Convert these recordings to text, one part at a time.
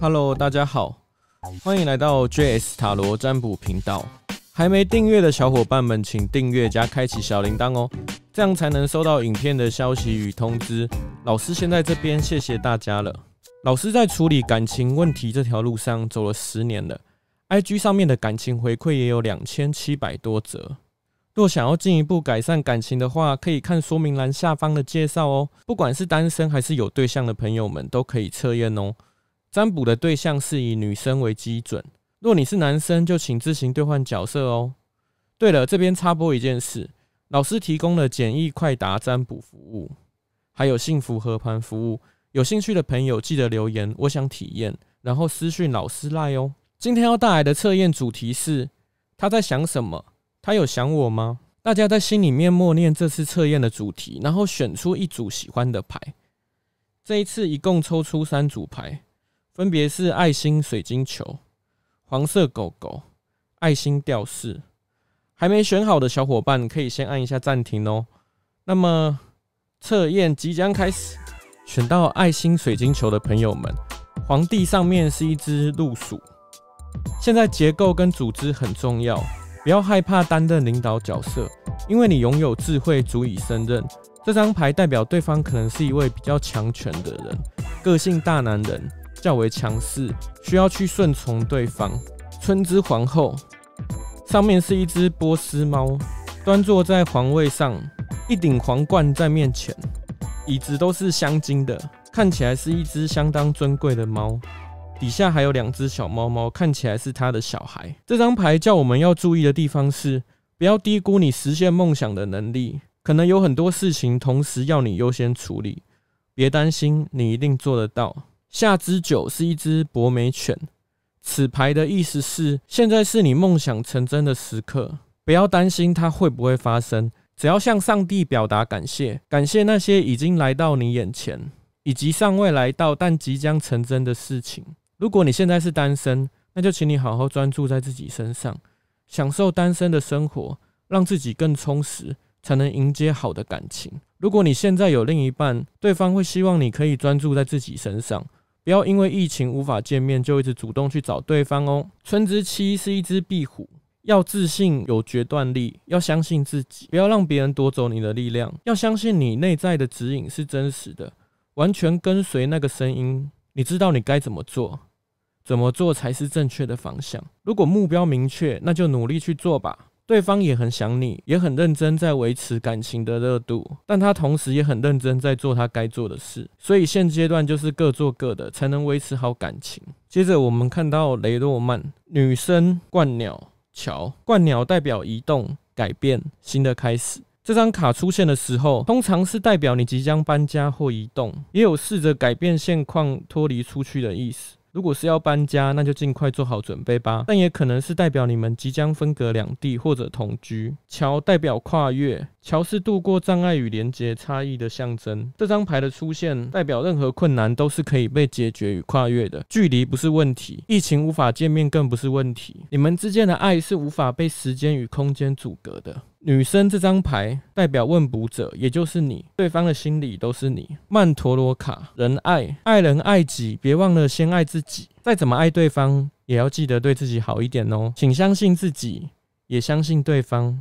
Hello，大家好，欢迎来到 JS 塔罗占卜频道。还没订阅的小伙伴们，请订阅加开启小铃铛哦，这样才能收到影片的消息与通知。老师先在这边谢谢大家了。老师在处理感情问题这条路上走了十年了，IG 上面的感情回馈也有两千七百多则。若想要进一步改善感情的话，可以看说明栏下方的介绍哦。不管是单身还是有对象的朋友们，都可以测验哦。占卜的对象是以女生为基准，若你是男生，就请自行兑换角色哦。对了，这边插播一件事，老师提供了简易快答占卜服务，还有幸福合盘服务。有兴趣的朋友记得留言，我想体验，然后私讯老师赖哦。今天要带来的测验主题是：他在想什么？他有想我吗？大家在心里面默念这次测验的主题，然后选出一组喜欢的牌。这一次一共抽出三组牌，分别是爱心水晶球、黄色狗狗、爱心吊饰。还没选好的小伙伴可以先按一下暂停哦。那么测验即将开始，选到爱心水晶球的朋友们，皇帝上面是一只鹿鼠。现在结构跟组织很重要。不要害怕担任领导角色，因为你拥有智慧，足以胜任。这张牌代表对方可能是一位比较强权的人，个性大男人，较为强势，需要去顺从对方。春之皇后上面是一只波斯猫，端坐在皇位上，一顶皇冠在面前，椅子都是镶金的，看起来是一只相当尊贵的猫。底下还有两只小猫猫，看起来是他的小孩。这张牌叫我们要注意的地方是，不要低估你实现梦想的能力，可能有很多事情同时要你优先处理。别担心，你一定做得到。下支酒是一只博美犬，此牌的意思是，现在是你梦想成真的时刻，不要担心它会不会发生，只要向上帝表达感谢，感谢那些已经来到你眼前，以及尚未来到但即将成真的事情。如果你现在是单身，那就请你好好专注在自己身上，享受单身的生活，让自己更充实，才能迎接好的感情。如果你现在有另一半，对方会希望你可以专注在自己身上，不要因为疫情无法见面就一直主动去找对方哦。春之七是一只壁虎，要自信，有决断力，要相信自己，不要让别人夺走你的力量，要相信你内在的指引是真实的，完全跟随那个声音，你知道你该怎么做。怎么做才是正确的方向？如果目标明确，那就努力去做吧。对方也很想你，也很认真在维持感情的热度，但他同时也很认真在做他该做的事。所以现阶段就是各做各的，才能维持好感情。接着我们看到雷诺曼女生冠鸟桥，冠鸟代表移动、改变、新的开始。这张卡出现的时候，通常是代表你即将搬家或移动，也有试着改变现况、脱离出去的意思。如果是要搬家，那就尽快做好准备吧。但也可能是代表你们即将分隔两地或者同居。桥代表跨越，桥是度过障碍与连接差异的象征。这张牌的出现代表任何困难都是可以被解决与跨越的。距离不是问题，疫情无法见面更不是问题。你们之间的爱是无法被时间与空间阻隔的。女生这张牌代表问卜者，也就是你，对方的心里都是你。曼陀罗卡，仁爱，爱人爱己，别忘了先爱自己。再怎么爱对方，也要记得对自己好一点哦。请相信自己，也相信对方。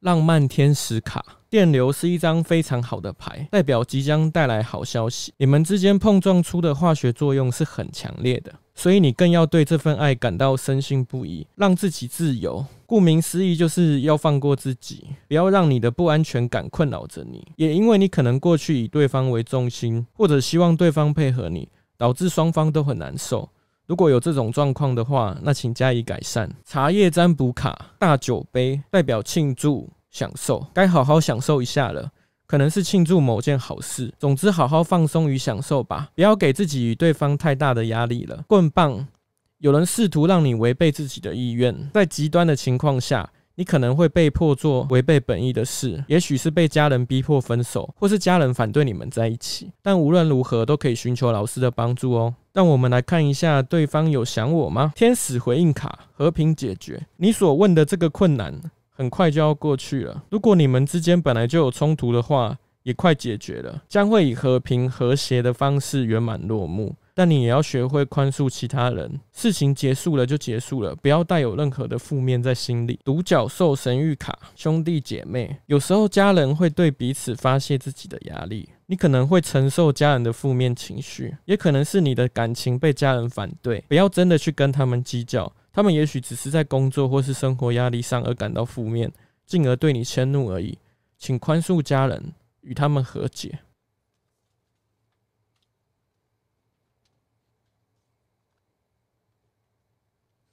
浪漫天使卡，电流是一张非常好的牌，代表即将带来好消息。你们之间碰撞出的化学作用是很强烈的，所以你更要对这份爱感到深信不疑，让自己自由。顾名思义，就是要放过自己，不要让你的不安全感困扰着你。也因为你可能过去以对方为中心，或者希望对方配合你，导致双方都很难受。如果有这种状况的话，那请加以改善。茶叶占卜卡，大酒杯代表庆祝、享受，该好好享受一下了。可能是庆祝某件好事。总之，好好放松与享受吧，不要给自己与对方太大的压力了。棍棒，有人试图让你违背自己的意愿，在极端的情况下。你可能会被迫做违背本意的事，也许是被家人逼迫分手，或是家人反对你们在一起。但无论如何，都可以寻求老师的帮助哦。让我们来看一下，对方有想我吗？天使回应卡，和平解决。你所问的这个困难，很快就要过去了。如果你们之间本来就有冲突的话，也快解决了，将会以和平和谐的方式圆满落幕。但你也要学会宽恕其他人。事情结束了就结束了，不要带有任何的负面在心里。独角兽神谕卡，兄弟姐妹，有时候家人会对彼此发泄自己的压力，你可能会承受家人的负面情绪，也可能是你的感情被家人反对。不要真的去跟他们计较，他们也许只是在工作或是生活压力上而感到负面，进而对你迁怒而已。请宽恕家人，与他们和解。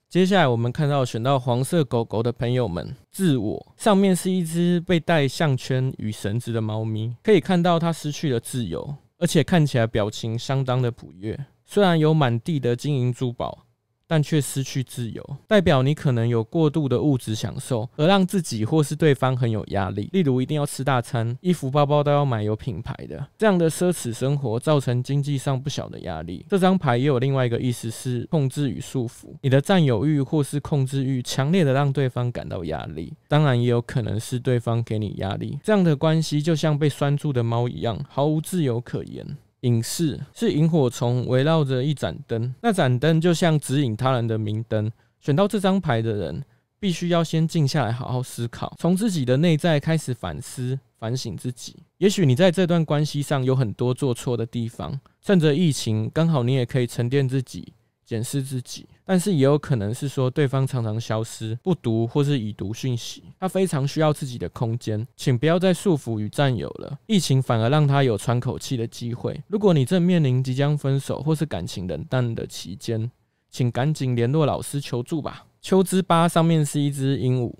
接下来我们看到选到黄色狗狗的朋友们，自我上面是一只被戴项圈与绳子的猫咪，可以看到它失去了自由，而且看起来表情相当的不悦。虽然有满地的金银珠宝。但却失去自由，代表你可能有过度的物质享受，而让自己或是对方很有压力。例如，一定要吃大餐，衣服、包包都要买有品牌的，这样的奢侈生活造成经济上不小的压力。这张牌也有另外一个意思是控制与束缚，你的占有欲或是控制欲强烈的让对方感到压力。当然，也有可能是对方给你压力，这样的关系就像被拴住的猫一样，毫无自由可言。隐士是萤火虫围绕着一盏灯，那盏灯就像指引他人的明灯。选到这张牌的人，必须要先静下来，好好思考，从自己的内在开始反思、反省自己。也许你在这段关系上有很多做错的地方，趁着疫情，刚好你也可以沉淀自己。检视自己，但是也有可能是说对方常常消失、不读或是已读讯息，他非常需要自己的空间，请不要再束缚与占有了。疫情反而让他有喘口气的机会。如果你正面临即将分手或是感情冷淡的期间，请赶紧联络老师求助吧。秋之八上面是一只鹦鹉。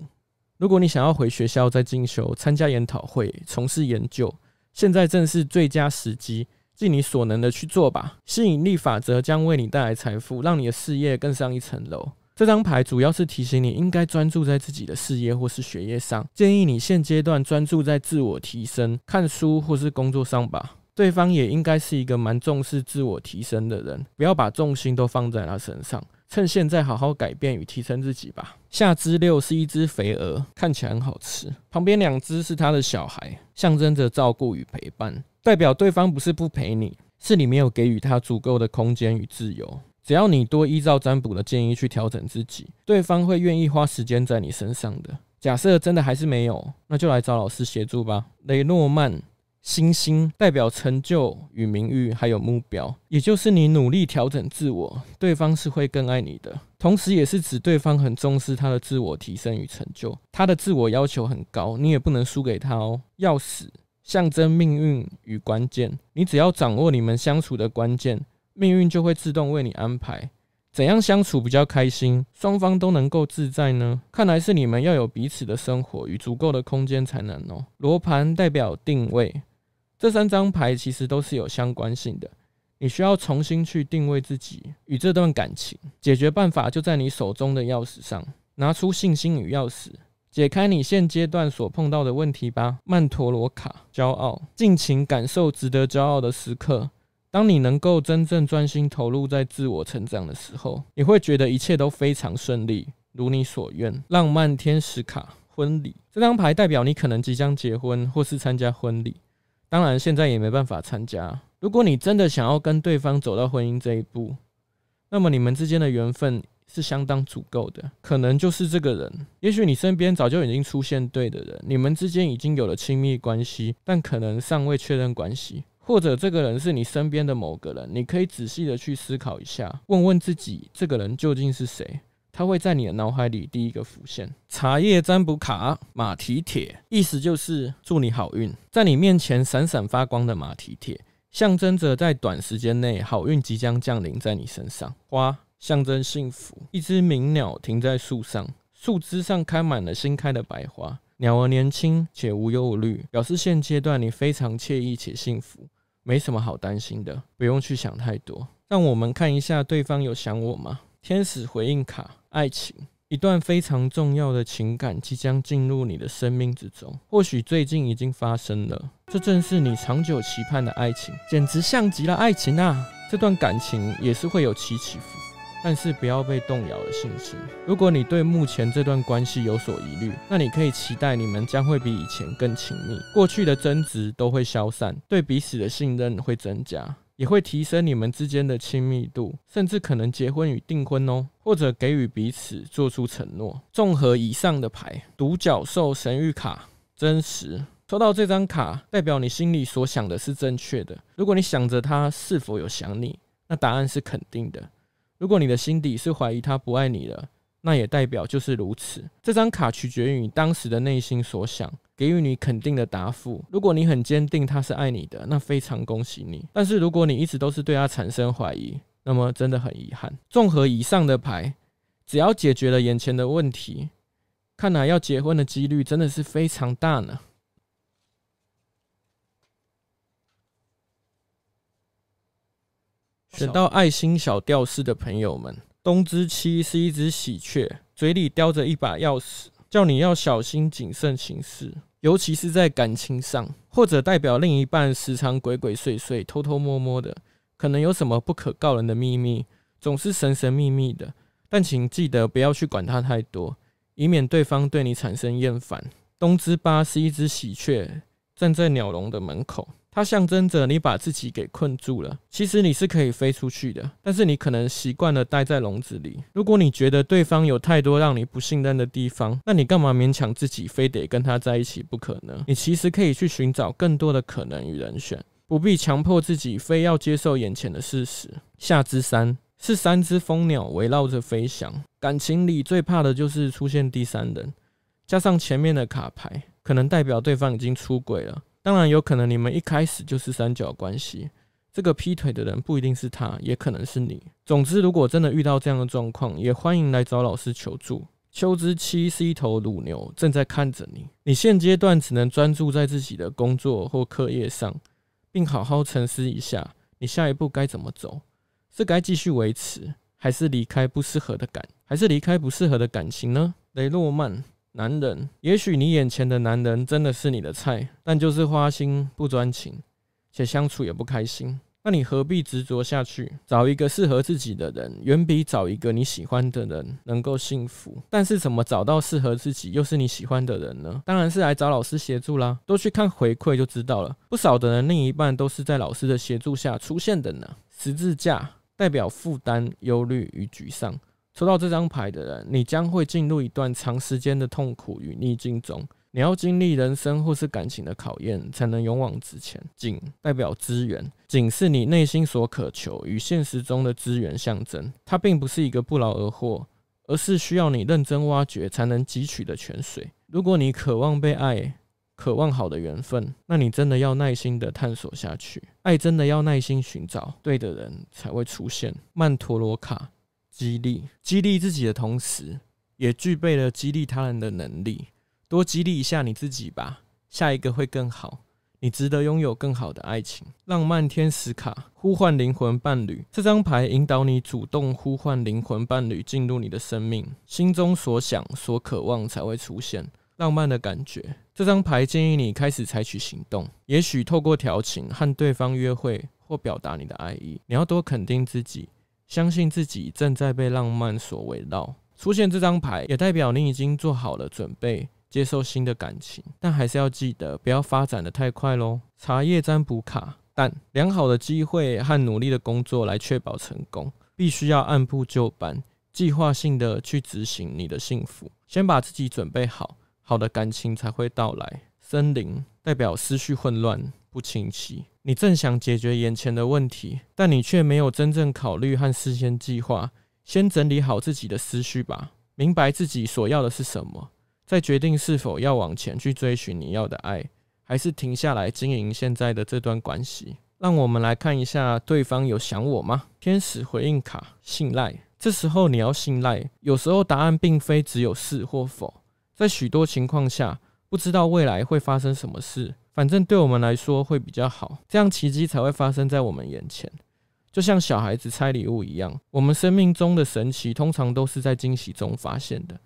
如果你想要回学校再进修、参加研讨会、从事研究，现在正是最佳时机。尽你所能的去做吧，吸引力法则将为你带来财富，让你的事业更上一层楼。这张牌主要是提醒你应该专注在自己的事业或是学业上，建议你现阶段专注在自我提升、看书或是工作上吧。对方也应该是一个蛮重视自我提升的人，不要把重心都放在他身上，趁现在好好改变与提升自己吧。下肢六是一只肥鹅，看起来很好吃，旁边两只是他的小孩，象征着照顾与陪伴。代表对方不是不陪你，是你没有给予他足够的空间与自由。只要你多依照占卜的建议去调整自己，对方会愿意花时间在你身上的。假设真的还是没有，那就来找老师协助吧。雷诺曼星星代表成就与名誉，还有目标，也就是你努力调整自我，对方是会更爱你的。同时，也是指对方很重视他的自我提升与成就，他的自我要求很高，你也不能输给他哦。钥匙。象征命运与关键，你只要掌握你们相处的关键，命运就会自动为你安排。怎样相处比较开心，双方都能够自在呢？看来是你们要有彼此的生活与足够的空间才能哦。罗盘代表定位，这三张牌其实都是有相关性的，你需要重新去定位自己与这段感情。解决办法就在你手中的钥匙上，拿出信心与钥匙。解开你现阶段所碰到的问题吧。曼陀罗卡，骄傲，尽情感受值得骄傲的时刻。当你能够真正专心投入在自我成长的时候，你会觉得一切都非常顺利，如你所愿。浪漫天使卡，婚礼，这张牌代表你可能即将结婚或是参加婚礼。当然，现在也没办法参加。如果你真的想要跟对方走到婚姻这一步，那么你们之间的缘分。是相当足够的，可能就是这个人。也许你身边早就已经出现对的人，你们之间已经有了亲密关系，但可能尚未确认关系，或者这个人是你身边的某个人。你可以仔细的去思考一下，问问自己，这个人究竟是谁？它会在你的脑海里第一个浮现。茶叶占卜卡马蹄铁，意思就是祝你好运，在你面前闪闪发光的马蹄铁，象征着在短时间内好运即将降临在你身上。花。象征幸福，一只鸣鸟停在树上，树枝上开满了新开的白花。鸟儿年轻且无忧无虑，表示现阶段你非常惬意且幸福，没什么好担心的，不用去想太多。让我们看一下对方有想我吗？天使回应卡，爱情，一段非常重要的情感即将进入你的生命之中，或许最近已经发生了。这正是你长久期盼的爱情，简直像极了爱情啊！这段感情也是会有起起伏伏。但是不要被动摇了信心。如果你对目前这段关系有所疑虑，那你可以期待你们将会比以前更亲密，过去的争执都会消散，对彼此的信任会增加。也会提升你们之间的亲密度，甚至可能结婚与订婚哦，或者给予彼此做出承诺。综合以上的牌，独角兽神谕卡，真实。抽到这张卡，代表你心里所想的是正确的。如果你想着他是否有想你，那答案是肯定的。如果你的心底是怀疑他不爱你了，那也代表就是如此。这张卡取决于你当时的内心所想，给予你肯定的答复。如果你很坚定他是爱你的，那非常恭喜你。但是如果你一直都是对他产生怀疑，那么真的很遗憾。综合以上的牌，只要解决了眼前的问题，看来要结婚的几率真的是非常大呢。选到爱心小吊饰的朋友们，东之七是一只喜鹊，嘴里叼着一把钥匙，叫你要小心谨慎行事，尤其是在感情上，或者代表另一半时常鬼鬼祟祟、偷偷摸摸的，可能有什么不可告人的秘密，总是神神秘秘的。但请记得不要去管他太多，以免对方对你产生厌烦。东之八是一只喜鹊，站在鸟笼的门口。它象征着你把自己给困住了。其实你是可以飞出去的，但是你可能习惯了待在笼子里。如果你觉得对方有太多让你不信任的地方，那你干嘛勉强自己非得跟他在一起不可呢？你其实可以去寻找更多的可能与人选，不必强迫自己非要接受眼前的事实。下之三是三只蜂鸟围绕着飞翔。感情里最怕的就是出现第三人，加上前面的卡牌，可能代表对方已经出轨了。当然有可能你们一开始就是三角关系，这个劈腿的人不一定是他，也可能是你。总之，如果真的遇到这样的状况，也欢迎来找老师求助。秋之七是一头乳牛，正在看着你。你现阶段只能专注在自己的工作或课业上，并好好沉思一下，你下一步该怎么走？是该继续维持，还是离开不适合的感，还是离开不适合的感情呢？雷诺曼。男人，也许你眼前的男人真的是你的菜，但就是花心不专情，且相处也不开心。那你何必执着下去？找一个适合自己的人，远比找一个你喜欢的人能够幸福。但是怎么找到适合自己又是你喜欢的人呢？当然是来找老师协助啦。多去看回馈就知道了。不少的人另一半都是在老师的协助下出现的呢。十字架代表负担、忧虑与沮丧。抽到这张牌的人，你将会进入一段长时间的痛苦与逆境中。你要经历人生或是感情的考验，才能勇往直前。井代表资源，井是你内心所渴求与现实中的资源象征。它并不是一个不劳而获，而是需要你认真挖掘才能汲取的泉水。如果你渴望被爱，渴望好的缘分，那你真的要耐心的探索下去。爱真的要耐心寻找，对的人才会出现。曼陀罗卡。激励，激励自己的同时，也具备了激励他人的能力。多激励一下你自己吧，下一个会更好。你值得拥有更好的爱情。浪漫天使卡，呼唤灵魂伴侣。这张牌引导你主动呼唤灵魂伴侣进入你的生命，心中所想、所渴望才会出现浪漫的感觉。这张牌建议你开始采取行动，也许透过调情和对方约会，或表达你的爱意。你要多肯定自己。相信自己正在被浪漫所围绕。出现这张牌，也代表你已经做好了准备，接受新的感情。但还是要记得，不要发展得太快喽。茶叶占卜卡，但良好的机会和努力的工作来确保成功，必须要按部就班，计划性的去执行你的幸福。先把自己准备好，好的感情才会到来。森林代表思绪混乱。不清晰，你正想解决眼前的问题，但你却没有真正考虑和事先计划。先整理好自己的思绪吧，明白自己所要的是什么，再决定是否要往前去追寻你要的爱，还是停下来经营现在的这段关系。让我们来看一下对方有想我吗？天使回应卡，信赖。这时候你要信赖，有时候答案并非只有是或否，在许多情况下，不知道未来会发生什么事。反正对我们来说会比较好，这样奇迹才会发生在我们眼前，就像小孩子拆礼物一样。我们生命中的神奇通常都是在惊喜中发现的。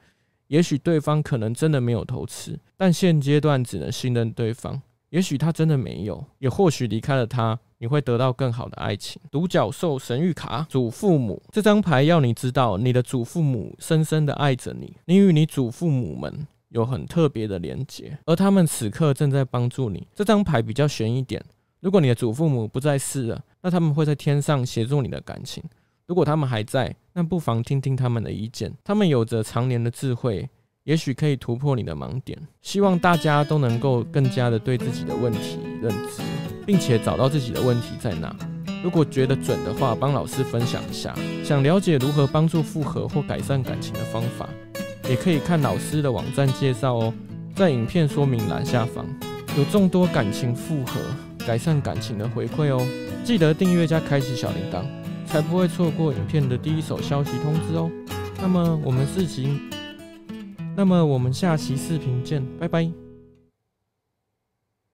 也许对方可能真的没有偷吃，但现阶段只能信任对方。也许他真的没有，也或许离开了他，你会得到更好的爱情。独角兽神谕卡，祖父母这张牌要你知道，你的祖父母深深的爱着你，你与你祖父母们。有很特别的连接，而他们此刻正在帮助你。这张牌比较悬一点，如果你的祖父母不在世了，那他们会在天上协助你的感情。如果他们还在，那不妨听听他们的意见。他们有着常年的智慧，也许可以突破你的盲点。希望大家都能够更加的对自己的问题认知，并且找到自己的问题在哪。如果觉得准的话，帮老师分享一下。想了解如何帮助复合或改善感情的方法，也可以看老师的网站介绍哦，在影片说明栏下方有众多感情复合、改善感情的回馈哦。记得订阅加开启小铃铛，才不会错过影片的第一手消息通知哦。那么我们视频，那么我们下期视频见，拜拜。